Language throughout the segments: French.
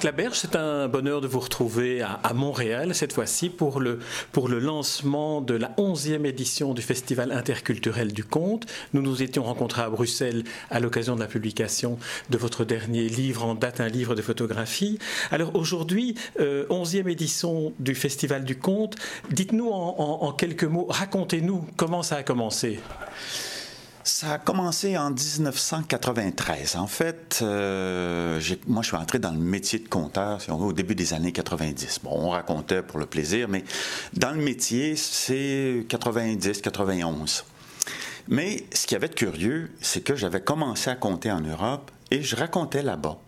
Marc Laberge, c'est un bonheur de vous retrouver à, Montréal cette fois-ci pour le, pour le lancement de la 11e édition du Festival interculturel du conte. Nous nous étions rencontrés à Bruxelles à l'occasion de la publication de votre dernier livre en date, un livre de photographie. Alors aujourd'hui, 11e édition du Festival du conte. Dites-nous en quelques mots, racontez-nous comment ça a commencé. Ça a commencé en 1993. En fait, euh, moi, je suis entré dans le métier de compteur, si on veut, au début des années 90. Bon, on racontait pour le plaisir, mais dans le métier, c'est 90, 91. Mais ce qui avait de curieux, c'est que j'avais commencé à compter en Europe et je racontais là-bas.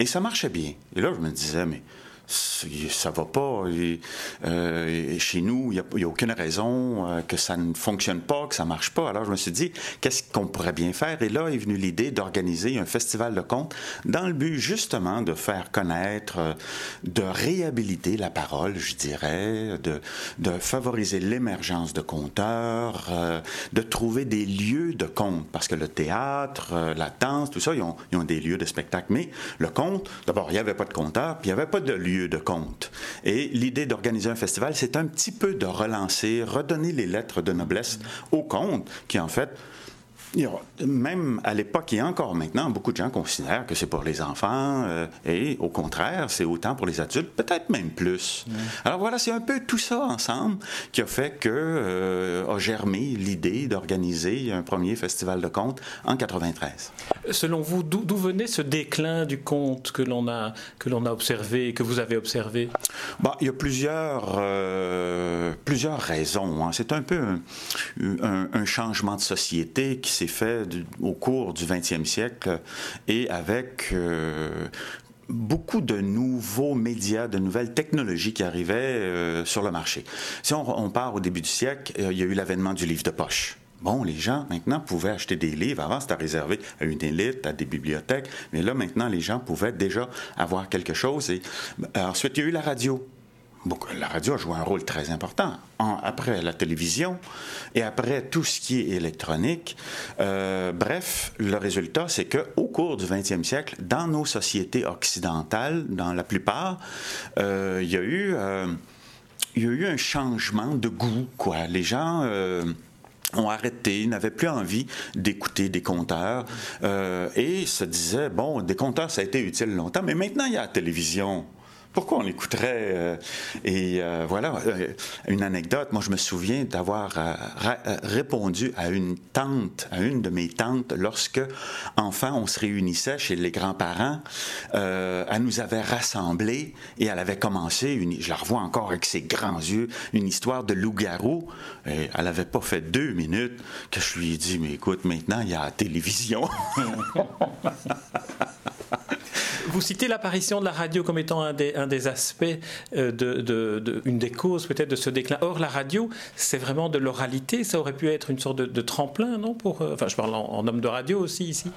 Et ça marchait bien. Et là, je me disais, mais ça va pas. Euh, chez nous, il n'y a, aucune raison euh, que ça ne fonctionne pas, que ça marche pas. Alors, je me suis dit, qu'est-ce qu'on pourrait bien faire? Et là est venue l'idée d'organiser un festival de contes dans le but, justement, de faire connaître, euh, de réhabiliter la parole, je dirais, de, de favoriser l'émergence de conteurs, de trouver des lieux de contes. Parce que le théâtre, la danse, tout ça, ils ont, ils ont des lieux de spectacle. Mais le conte, d'abord, il n'y avait pas de compteurs, puis il n'y avait pas de lieu de compte. Et l'idée d'organiser un festival, c'est un petit peu de relancer, redonner les lettres de noblesse au conte, qui en fait même à l'époque et encore maintenant, beaucoup de gens considèrent que c'est pour les enfants euh, et au contraire, c'est autant pour les adultes, peut-être même plus. Alors voilà, c'est un peu tout ça ensemble qui a fait que euh, a germé l'idée d'organiser un premier festival de contes en 93. Selon vous, d'où venait ce déclin du conte que l'on a que l'on a observé, que vous avez observé? Bah, il y a plusieurs euh, plusieurs raisons. Hein. C'est un peu un, un, changement de société qui s'est fait au cours du 20e siècle et avec euh, beaucoup de nouveaux médias, de nouvelles technologies qui arrivaient euh, sur le marché. Si on, part au début du siècle, euh, il y a eu l'avènement du livre de poche. Bon, les gens maintenant pouvaient acheter des livres. Avant, c'était réservé à une élite, à des bibliothèques. Mais là, maintenant, les gens pouvaient déjà avoir quelque chose. Et ensuite, il y a eu la radio la radio a joué un rôle très important. après la télévision et après tout ce qui est électronique. Euh, bref, le résultat, c'est qu'au cours du 20e siècle, dans nos sociétés occidentales, dans la plupart, euh, il y a eu... Euh, il y a eu un changement de goût. Les gens ont arrêté, n'avaient plus envie d'écouter des compteurs et se disaient, bon, des compteurs, ça a été utile longtemps, mais maintenant, il y a la télévision pourquoi on l'écouterait euh, Et euh, voilà, euh, une anecdote. Moi, je me souviens d'avoir répondu à une tante, à une de mes tantes, lorsque, enfin, on se réunissait chez les grands-parents. elle nous avait rassemblés et elle avait commencé, une, je la revois encore avec ses grands yeux, une histoire de loup-garou. Et elle n'avait pas fait deux minutes que je lui ai dit, mais écoute, maintenant, il y a la télévision. Vous citez l'apparition de la radio comme étant un des, aspects, euh, de, une des causes peut-être de ce déclin. Or, la radio, c'est vraiment de l'oralité. Ça aurait pu être une sorte de, tremplin, non euh, Enfin, je parle en, homme de radio aussi ici.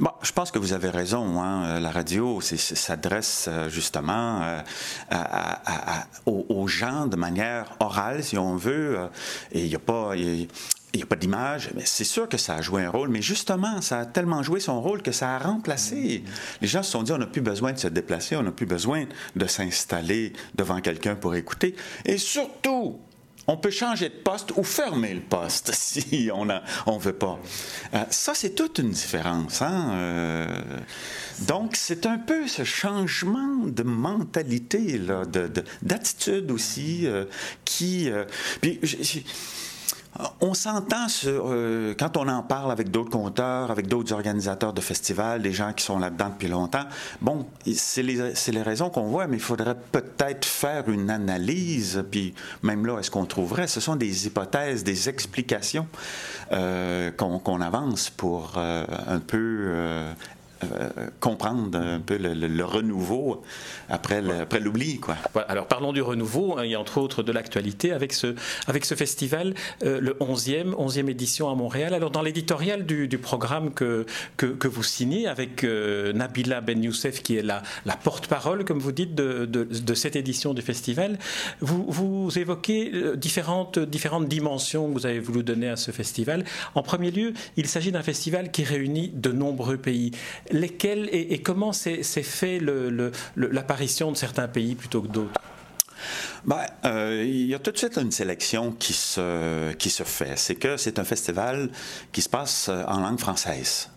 Bon, je pense que vous avez raison. Hein. La radio s'adresse euh, justement aux, gens de manière orale, si on veut. Et il n'y a pas il n'y a pas d'image, mais c'est sûr que ça a joué un rôle, mais justement, ça a tellement joué son rôle que ça a remplacé. Les gens se sont dit, on n'a plus besoin de se déplacer, on n'a plus besoin de s'installer devant quelqu'un pour écouter. Et surtout, on peut changer de poste ou fermer le poste si on ne on veut pas. Euh, ça, c'est toute une différence. Hein? Euh, donc, c'est un peu ce changement de mentalité, d'attitude aussi, euh, qui... puis, on s'entend euh, quand on en parle avec d'autres compteurs, avec d'autres organisateurs de festivals, des gens qui sont là-dedans depuis longtemps. Bon, c'est les, raisons qu'on voit, mais il faudrait peut-être faire une analyse, puis même là, est-ce qu'on trouverait? Ce sont des hypothèses, des explications euh, qu'on avance pour euh, un peu euh, comprendre un peu le, renouveau après l'oubli. alors parlons du renouveau, hein, a entre autres de l'actualité avec ce, festival, euh, le 11e, 11e édition à Montréal. Alors dans l'éditorial du, programme que, vous signez avec euh, Nabila Ben Youssef qui est la, porte-parole, comme vous dites, de, cette édition du festival, vous, évoquez différentes dimensions que vous avez voulu donner à ce festival. En premier lieu, il s'agit d'un festival qui réunit de nombreux pays lesquels et, comment s'est fait l'apparition de certains pays plutôt que d'autres? Ben, euh, il y a tout de suite une sélection qui se, qui se fait. C'est que c'est un festival qui se passe en langue française.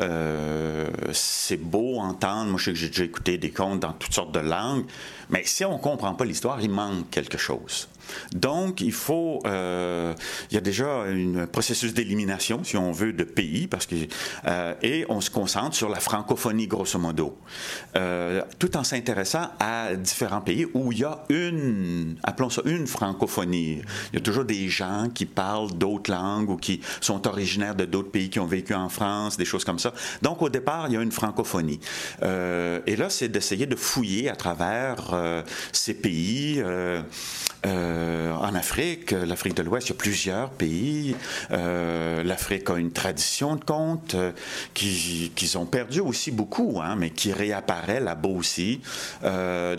Euh, c'est beau entendre, moi je sais que j'ai déjà écouté des contes dans toutes sortes de langues, mais si on ne comprend pas l'histoire, il manque quelque chose. Donc, il faut, euh, il y a déjà un processus d'élimination, si on veut, de pays, parce que euh, et on se concentre sur la francophonie grosso modo, tout en s'intéressant à différents pays où il y a une, appelons ça une francophonie. Il y a toujours des gens qui parlent d'autres langues ou qui sont originaires de d'autres pays qui ont vécu en France, des choses comme ça. Donc, au départ, il y a une francophonie. et là, c'est d'essayer de fouiller à travers ces pays. Euh, en Afrique, l'Afrique de l'Ouest, il y a plusieurs pays. Euh, L'Afrique a une tradition de contes euh, qu'ils ont perdu aussi beaucoup, hein, mais qui réapparaît là-bas aussi.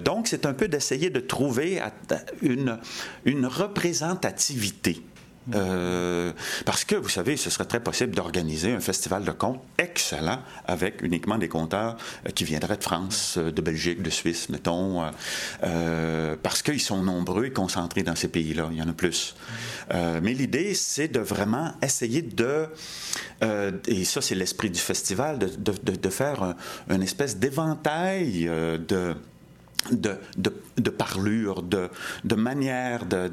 donc, c'est un peu d'essayer de trouver une représentativité euh, parce que, vous savez, ce serait très possible d'organiser un festival de contes excellent avec uniquement des conteurs euh, qui viendraient de France, euh, de Belgique, de Suisse, mettons, parce qu'ils sont nombreux et concentrés dans ces pays-là. Il y en a plus. mais l'idée, c'est de vraiment essayer de, et ça c'est l'esprit du festival, de, de, de faire un, une espèce d'éventail de de, de, de, parlure, de, de manière de,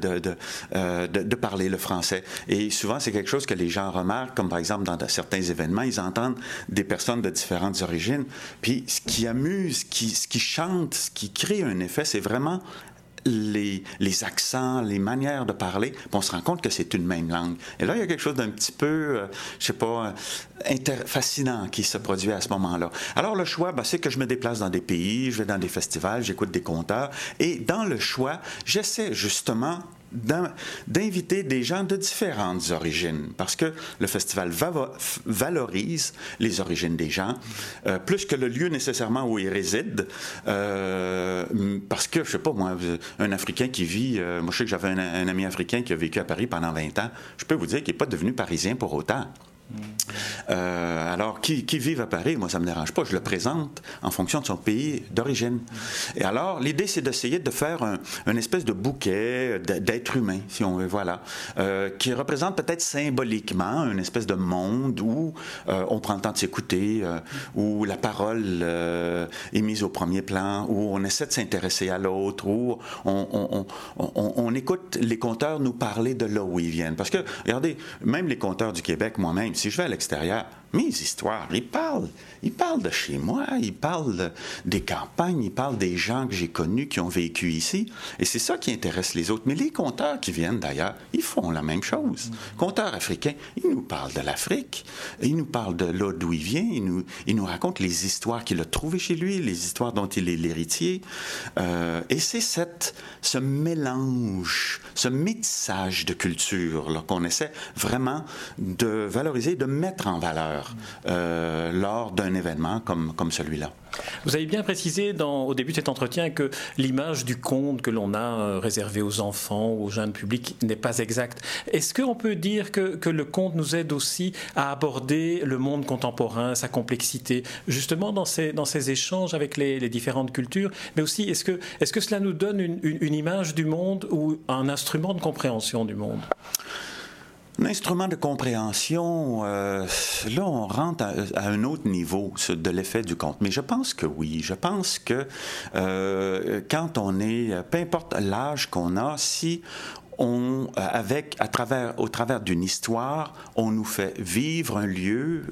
euh, de, parler le français. Et souvent, c'est quelque chose que les gens remarquent, comme par exemple dans certains événements, ils entendent des personnes de différentes origines. Puis ce qui amuse, qui, ce qui chante, ce qui crée un effet, c'est vraiment les, accents, les manières de parler, on se rend compte que c'est une même langue. Et là, il y a quelque chose d'un petit peu, euh, je sais pas, euh, fascinant qui se produit à ce moment-là. Alors, le choix, ben, c'est que je me déplace dans des pays, je vais dans des festivals, j'écoute des conteurs, et dans le choix, j'essaie justement d'inviter des gens de différentes origines, parce que le festival valorise les origines des gens, euh, plus que le lieu nécessairement où ils résident, euh, parce que, je sais pas, moi, un Africain qui vit, euh, moi je sais que j'avais un, un, ami africain qui a vécu à Paris pendant 20 ans, je peux vous dire qu'il n'est pas devenu parisien pour autant. Euh, alors, qui, qui vivent à Paris, moi, ça me dérange pas. Je le présente en fonction de son pays d'origine. Et alors, l'idée, c'est d'essayer de faire un, une espèce de bouquet d'êtres humains, si on veut, voilà, euh, qui représente peut-être symboliquement une espèce de monde où euh, on prend le temps de s'écouter, où la parole est mise au premier plan, où on essaie de s'intéresser à l'autre, où on, on, écoute les conteurs nous parler de là où ils viennent. Parce que, regardez, même les conteurs du Québec, moi-même, si je vais à l'extérieur, mes histoires, ils parlent. Ils parlent de chez moi, ils parlent des campagnes, ils parlent des gens que j'ai connus qui ont vécu ici. Et c'est ça qui intéresse les autres. Mais les conteurs qui viennent d'ailleurs, ils font la même chose. Mm Conteurs africains, ils nous parlent de l'Afrique, ils nous parlent de là d'où il vient, ils nous, ils nous racontent les histoires qu'il a trouvées chez lui, les histoires dont il est l'héritier. Euh, et c'est cette, ce mélange, ce métissage de culture qu'on essaie vraiment de valoriser, de mettre en valeur euh, lors d'un événement comme, comme celui-là. Vous avez bien précisé au début de cet entretien que l'image du conte que l'on a euh, réservé aux enfants, aux jeunes publics, n'est pas exacte. Est-ce qu'on peut dire que, que, le conte nous aide aussi à aborder le monde contemporain, sa complexité, justement dans ces, dans ces échanges avec les, différentes cultures Mais aussi, est-ce que, est -ce que cela nous donne une, une image du monde ou un instrument de compréhension du monde? Un instrument de compréhension, euh, là, on rentre à, un autre niveau de l'effet du conte. Mais je pense que oui. Je pense que euh, quand on est, peu importe l'âge qu'on a, si on, avec, à travers, au travers d'une histoire, on nous fait vivre un lieu,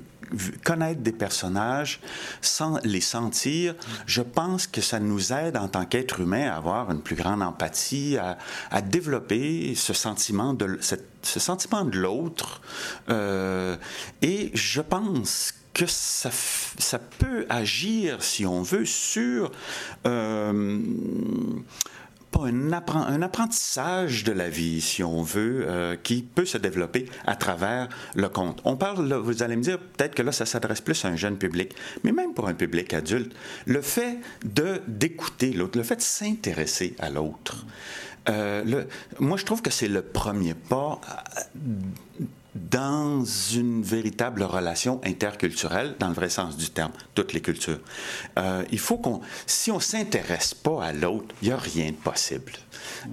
connaître des personnages, sans les sentir, je pense que ça nous aide en tant qu'être humain à avoir une plus grande empathie, à, développer ce sentiment de, ce sentiment de l'autre. Euh, et je pense que ça, ça peut agir, si on veut, sur... Euh, un, un, apprentissage de la vie, si on veut, euh, qui peut se développer à travers le conte. On parle, vous allez me dire, peut-être que là, ça s'adresse plus à un jeune public, mais même pour un public adulte, le fait de d'écouter l'autre, le fait de s'intéresser à l'autre, le, moi, je trouve que c'est le premier pas dans une véritable relation interculturelle, dans le vrai sens du terme, toutes les cultures. Euh, il faut qu'on, si on s'intéresse pas à l'autre, il n'y a rien de possible.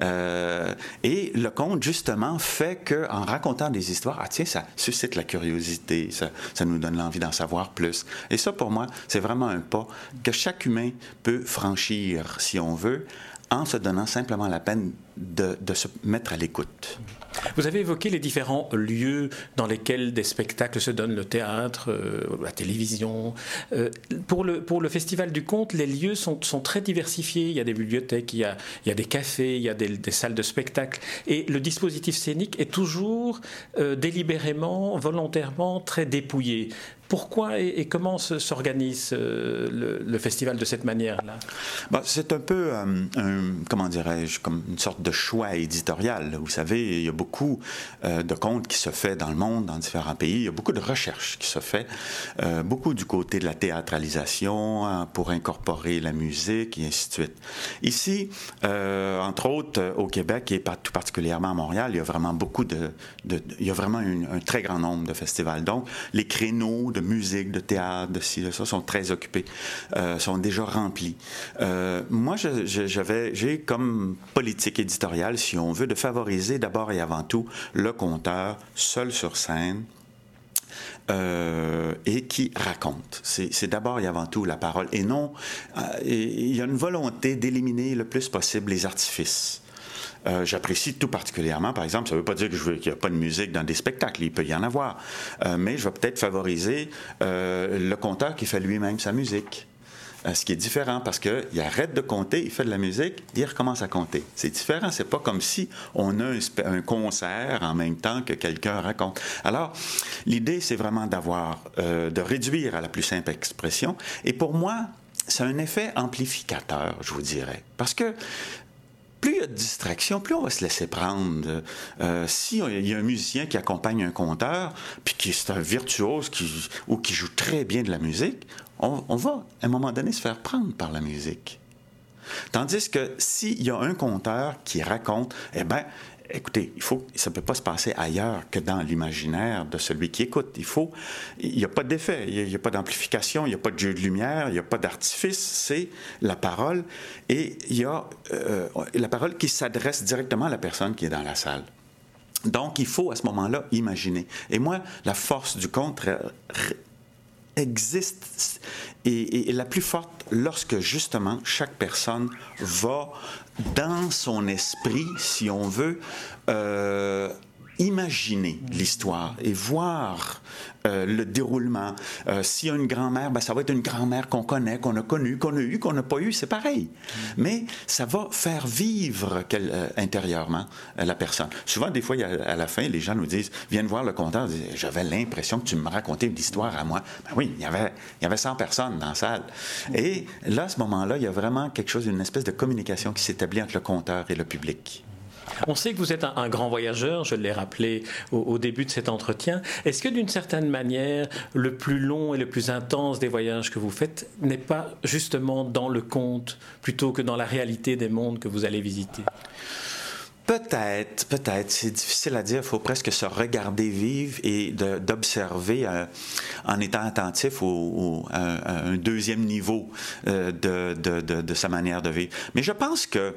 Euh, et le conte, justement, fait que en racontant des histoires, ah tiens, ça suscite la curiosité, ça nous donne l'envie d'en savoir plus. Et ça, pour moi, c'est vraiment un pas que chaque humain peut franchir, si on veut, en se donnant simplement la peine de, se mettre à l'écoute. Vous avez évoqué les différents lieux dans lesquels des spectacles se donnent, le théâtre, euh, la télévision. Euh, pour, le, pour le Festival du Conte, les lieux sont, sont très diversifiés. Il y a des bibliothèques, il y a, il y a des cafés, il y a des, des, salles de spectacle. Et le dispositif scénique est toujours euh, délibérément, volontairement très dépouillé. Pourquoi et, comment s'organise euh, le, festival de cette manière-là? Bah, C'est un peu, euh, comment dirais-je, comme une sorte de choix éditorial. Vous savez, il y a beaucoup euh, de contes qui se fait dans le monde, dans différents pays. Il y a beaucoup de recherches qui se fait, beaucoup du côté de la théâtralisation hein, pour incorporer la musique et ainsi de suite. Ici, entre autres, au Québec et tout particulièrement à Montréal, il y a vraiment beaucoup de, il y a vraiment un très grand nombre de festivals. Donc, les créneaux musique, de théâtre, de ci, de ça, sont très occupés, euh, sont déjà remplis. Euh, moi, j'avais, j'ai comme politique éditoriale, si on veut, de favoriser d'abord et avant tout le conteur seul sur scène, euh, et qui raconte. C'est d'abord et avant tout la parole. Et non, il y a une volonté d'éliminer le plus possible les artifices. Euh, J'apprécie tout particulièrement, par exemple, ça ne veut pas dire qu'il n'y a pas de musique dans des spectacles, il peut y en avoir, euh, mais je vais peut-être favoriser euh, le conteur qui fait lui-même sa musique. Ce qui est différent parce qu'il arrête de compter, il fait de la musique, il recommence à compter. C'est différent, c'est pas comme si on a un, concert en même temps que quelqu'un raconte. Alors, l'idée, c'est vraiment d'avoir, de réduire à la plus simple expression. Et pour moi, c'est un effet amplificateur, je vous dirais. Parce que plus il y a de distraction, plus on va se laisser prendre. Euh, si il y a un musicien qui accompagne un conteur, puis qui est un virtuose ou qui joue très bien de la musique, on, on, va, à un moment donné, se faire prendre par la musique. Tandis que s'il y a un conteur qui raconte, eh bien, écoutez, il faut, ça ne peut pas se passer ailleurs que dans l'imaginaire de celui qui écoute. Il faut, il n'y a pas d'effet, il n'y a, pas d'amplification, il n'y a pas de jeu de lumière, il n'y a pas d'artifice, c'est la parole et il y a euh, la parole qui s'adresse directement à la personne qui est dans la salle. Donc, il faut à ce moment-là imaginer. Et moi, la force du conte existe et, et, la plus forte lorsque justement chaque personne va dans son esprit, si on veut, euh, imaginer l'histoire et voir euh, le déroulement. Euh, une grand-mère, ben, ça va être une grand-mère qu'on connaît, qu'on a connue, qu'on a eue, qu'on n'a pas eue, c'est pareil. Mais ça va faire vivre euh, intérieurement euh, la personne. Souvent, des fois, a, à la fin, les gens nous disent, viennent voir le compteur, j'avais l'impression que tu me racontais une histoire à moi. Ben oui, il y avait, il y avait 100 personnes dans la salle. Et là, à ce moment-là, il y a vraiment quelque chose, une espèce de communication qui s'établit entre le compteur et le public. On sait que vous êtes un, grand voyageur, je l'ai rappelé au, début de cet entretien. Est-ce que d'une certaine manière, le plus long et le plus intense des voyages que vous faites n'est pas justement dans le conte plutôt que dans la réalité des mondes que vous allez visiter? Peut-être, peut-être. C'est difficile à dire. Il faut presque se regarder vivre et d'observer euh, en étant attentif au, à, un deuxième niveau euh, de, de, sa manière de vivre. Mais je pense que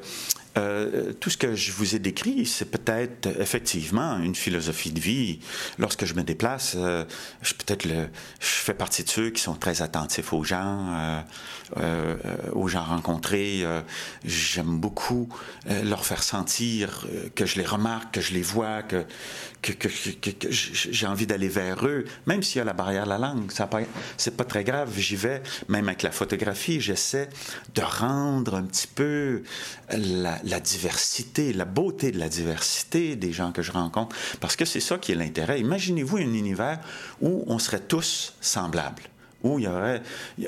euh, tout ce que je vous ai décrit, c'est peut-être effectivement une philosophie de vie. Lorsque je me déplace, euh, je peut-être je fais partie de ceux qui sont très attentifs aux gens, euh, euh aux gens rencontrés. J'aime beaucoup leur faire sentir que je les remarque, que je les vois, que j'ai envie d'aller vers eux, même s'il y a la barrière de la langue. C'est pas très grave. J'y vais, même avec la photographie, j'essaie de rendre un petit peu la, la, diversité, la beauté de la diversité des gens que je rencontre, parce que c'est ça qui est l'intérêt. Imaginez-vous un univers où on serait tous semblables où il y aurait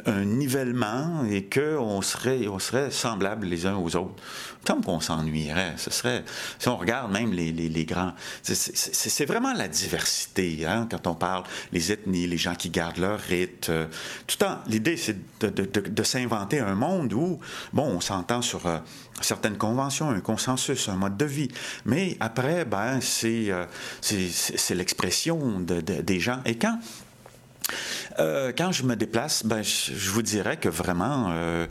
un nivellement et qu'on serait, on serait semblables les uns aux autres. Comme qu'on s'ennuierait. Ce serait, si on regarde même les, les, grands, c'est vraiment la diversité, hein, quand on parle les ethnies, les gens qui gardent leur rite. Euh, tout le temps, l'idée, c'est de, de, de, s'inventer un monde où, bon, on s'entend sur euh, certaines conventions, un consensus, un mode de vie. Mais après, ben, c'est euh, l'expression des gens. Et quand euh, quand je me déplace, ben, je, vous dirais que vraiment, euh,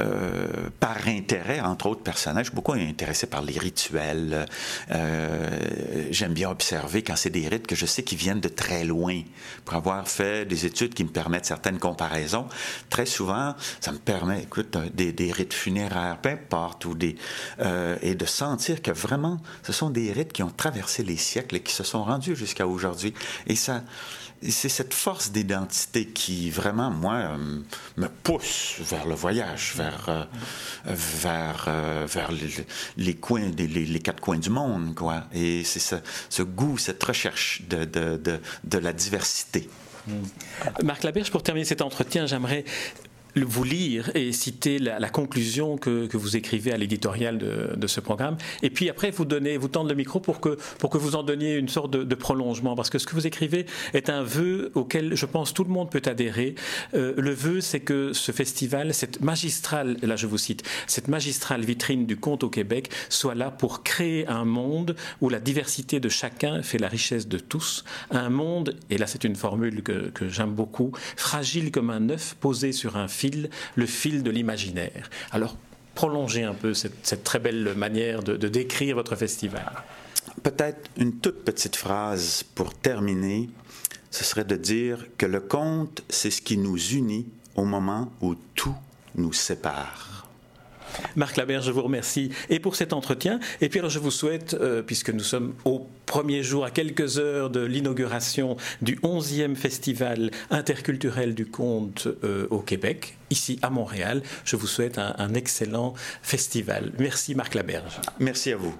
euh, par intérêt, entre autres personnages, je suis beaucoup intéressé par les rituels. J'aime bien observer quand c'est des rites que je sais qui viennent de très loin. Pour avoir fait des études qui me permettent certaines comparaisons, très souvent, ça me permet, écoute, des, des rites funéraires, peu importe, ou des, et de sentir que vraiment, ce sont des rites qui ont traversé les siècles et qui se sont rendus jusqu'à aujourd'hui. Et ça, c'est cette force d'identité qui vraiment, moi, me pousse vers le voyage, vers, euh, vers, euh, vers les, coins, les, quatre coins du monde, quoi. Et c'est ce, goût, cette recherche de, de, de, de la diversité. Marc Laberge, pour terminer cet entretien, j'aimerais vous lire et citer la, conclusion que, vous écrivez à l'éditorial de, ce programme. Et puis après, vous, donnez, vous tendre le micro pour que, pour que vous en donniez une sorte de, prolongement. Parce que ce que vous écrivez est un vœu auquel je pense tout le monde peut adhérer. Euh, le vœu, c'est que ce festival, cette magistrale, là je vous cite, cette magistrale vitrine du conte au Québec soit là pour créer un monde où la diversité de chacun fait la richesse de tous. Un monde, et là c'est une formule que, que j'aime beaucoup, fragile comme un œuf posé sur un fil le fil de l'imaginaire. Alors, prolongez un peu cette, très belle manière de, décrire votre festival. Peut-être une toute petite phrase pour terminer, ce serait de dire que le conte, c'est ce qui nous unit au moment où tout nous sépare. Marc Laberge, je vous remercie et pour cet entretien. Et puis je vous souhaite, euh, puisque nous sommes au premier jour, à quelques heures de l'inauguration du 11e Festival interculturel du conte euh, au Québec, ici à Montréal, je vous souhaite un excellent festival. Merci Marc Laberge. Merci à vous.